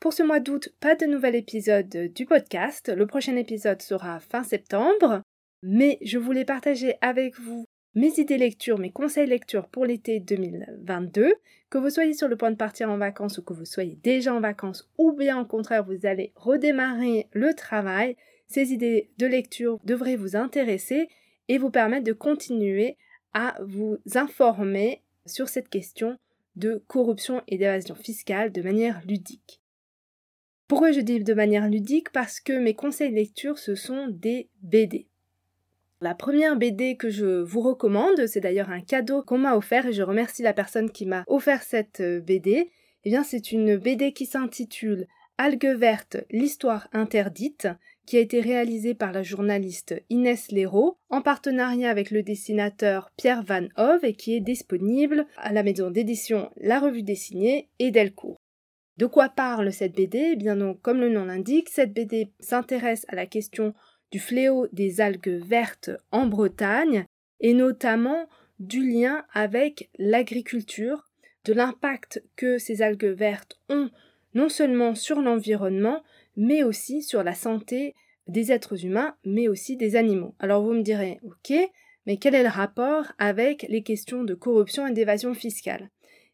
Pour ce mois d'août, pas de nouvel épisode du podcast. Le prochain épisode sera fin septembre. Mais je voulais partager avec vous mes idées lecture, mes conseils lecture pour l'été 2022. Que vous soyez sur le point de partir en vacances ou que vous soyez déjà en vacances ou bien au contraire vous allez redémarrer le travail, ces idées de lecture devraient vous intéresser et vous permettre de continuer à vous informer sur cette question de corruption et d'évasion fiscale de manière ludique. Pourquoi je dis de manière ludique? Parce que mes conseils de lecture, ce sont des BD. La première BD que je vous recommande, c'est d'ailleurs un cadeau qu'on m'a offert et je remercie la personne qui m'a offert cette euh, BD. Eh bien, c'est une BD qui s'intitule Algues vertes, l'histoire interdite, qui a été réalisée par la journaliste Inès Léraud en partenariat avec le dessinateur Pierre Van Hove et qui est disponible à la maison d'édition La Revue Dessinée et Delcourt. De quoi parle cette BD eh bien donc, comme le nom l'indique, cette BD s'intéresse à la question du fléau des algues vertes en Bretagne et notamment du lien avec l'agriculture, de l'impact que ces algues vertes ont non seulement sur l'environnement, mais aussi sur la santé des êtres humains, mais aussi des animaux. Alors vous me direz, ok, mais quel est le rapport avec les questions de corruption et d'évasion fiscale?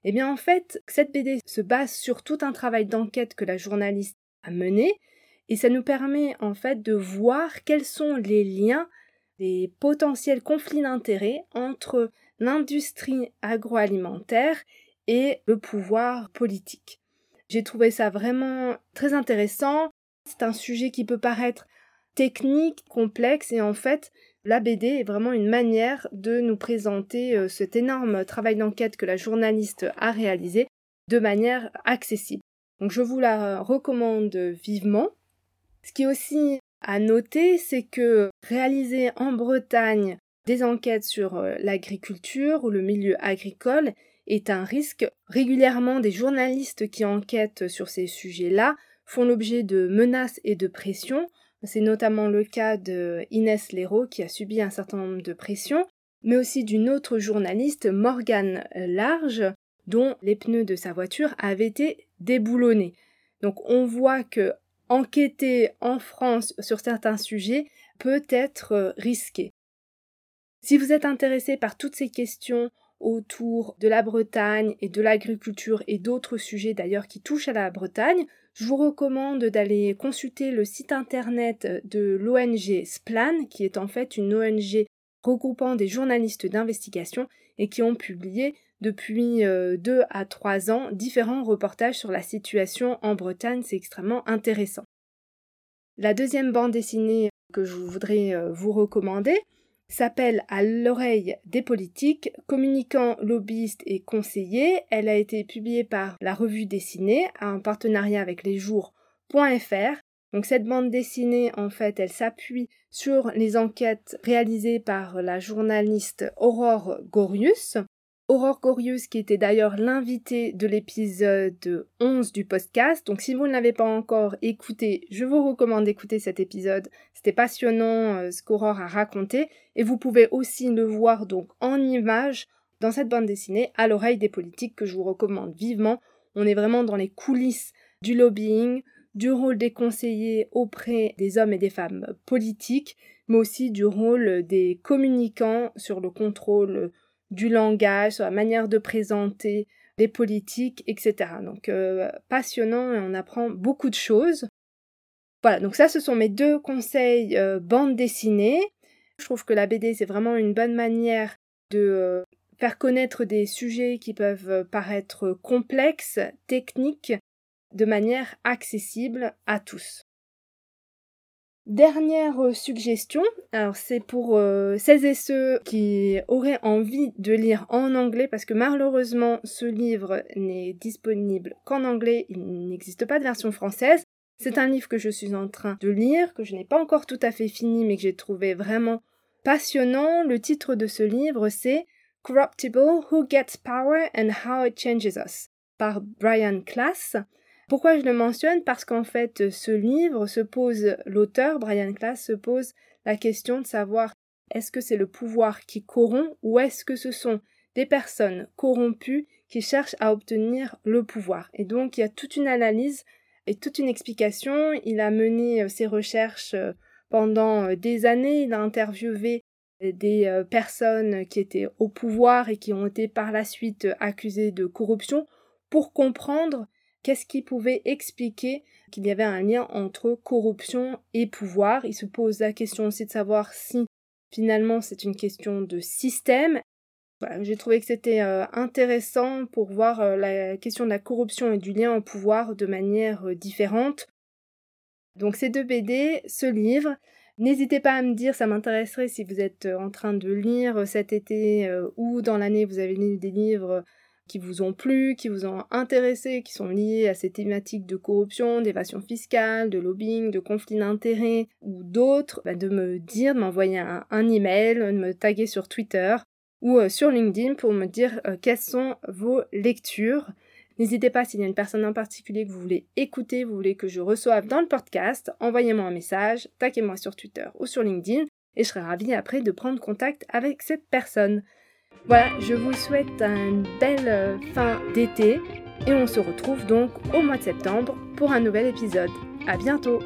Eh bien en fait, cette BD se base sur tout un travail d'enquête que la journaliste a mené, et ça nous permet en fait de voir quels sont les liens, les potentiels conflits d'intérêts entre l'industrie agroalimentaire et le pouvoir politique. J'ai trouvé ça vraiment très intéressant. C'est un sujet qui peut paraître technique, complexe, et en fait, la BD est vraiment une manière de nous présenter euh, cet énorme travail d'enquête que la journaliste a réalisé de manière accessible. Donc je vous la recommande vivement. Ce qui est aussi à noter, c'est que réaliser en Bretagne des enquêtes sur euh, l'agriculture ou le milieu agricole est un risque. Régulièrement, des journalistes qui enquêtent sur ces sujets-là font l'objet de menaces et de pressions. C'est notamment le cas de Inès Léraud qui a subi un certain nombre de pressions, mais aussi d'une autre journaliste, Morgane Large, dont les pneus de sa voiture avaient été déboulonnés. Donc on voit que enquêter en France sur certains sujets peut être risqué. Si vous êtes intéressé par toutes ces questions autour de la Bretagne et de l'agriculture et d'autres sujets d'ailleurs qui touchent à la Bretagne, je vous recommande d'aller consulter le site internet de l'ONG Splan, qui est en fait une ONG regroupant des journalistes d'investigation et qui ont publié depuis euh, deux à trois ans différents reportages sur la situation en Bretagne. C'est extrêmement intéressant. La deuxième bande dessinée que je voudrais euh, vous recommander, s'appelle À l'oreille des politiques, communicants, lobbyistes et conseillers. Elle a été publiée par la revue dessinée en partenariat avec les jours.fr. Donc cette bande dessinée, en fait, elle s'appuie sur les enquêtes réalisées par la journaliste Aurore Gorius. Aurore Gorius, qui était d'ailleurs l'invitée de l'épisode 11 du podcast. Donc si vous ne l'avez pas encore écouté, je vous recommande d'écouter cet épisode. C'était passionnant euh, ce qu'Aurore a raconté. Et vous pouvez aussi le voir donc en image dans cette bande dessinée à l'oreille des politiques que je vous recommande vivement. On est vraiment dans les coulisses du lobbying, du rôle des conseillers auprès des hommes et des femmes politiques, mais aussi du rôle des communicants sur le contrôle du langage, sur la manière de présenter les politiques, etc. Donc euh, passionnant et on apprend beaucoup de choses. Voilà, donc ça ce sont mes deux conseils euh, bande dessinée. Je trouve que la BD c'est vraiment une bonne manière de euh, faire connaître des sujets qui peuvent paraître complexes, techniques, de manière accessible à tous. Dernière euh, suggestion, alors c'est pour euh, celles et ceux qui auraient envie de lire en anglais parce que malheureusement ce livre n'est disponible qu'en anglais, il n'existe pas de version française. C'est un livre que je suis en train de lire, que je n'ai pas encore tout à fait fini, mais que j'ai trouvé vraiment passionnant. Le titre de ce livre, c'est Corruptible, Who Gets Power and How It Changes Us par Brian Class. Pourquoi je le mentionne? Parce qu'en fait, ce livre se pose, l'auteur, Brian Class, se pose la question de savoir est-ce que c'est le pouvoir qui corrompt ou est-ce que ce sont des personnes corrompues qui cherchent à obtenir le pouvoir? Et donc il y a toute une analyse et toute une explication. Il a mené euh, ses recherches euh, pendant euh, des années, il a interviewé des personnes qui étaient au pouvoir et qui ont été par la suite accusées de corruption pour comprendre qu'est-ce qui pouvait expliquer qu'il y avait un lien entre corruption et pouvoir? Il se pose la question aussi de savoir si finalement c'est une question de système j'ai trouvé que c'était euh, intéressant pour voir euh, la question de la corruption et du lien au pouvoir de manière euh, différente. Donc ces deux BD, ce livre, n'hésitez pas à me dire, ça m'intéresserait si vous êtes en train de lire cet été ou dans l'année vous avez lu des livres qui vous ont plu, qui vous ont intéressé, qui sont liés à ces thématiques de corruption, d'évasion fiscale, de lobbying, de conflit d'intérêts ou d'autres, bah, de me dire, de m'envoyer un, email, de me taguer sur Twitter ou euh, sur LinkedIn pour me dire euh, quelles sont vos lectures. N'hésitez pas s'il y a une personne en particulier que vous voulez écouter, vous voulez que je reçoive dans le podcast, envoyez-moi un message, taquez-moi sur Twitter ou sur LinkedIn et je serai ravie après de prendre contact avec cette personne. Voilà, je vous souhaite une belle euh, fin d'été et on se retrouve donc au mois de septembre pour un nouvel épisode. À bientôt!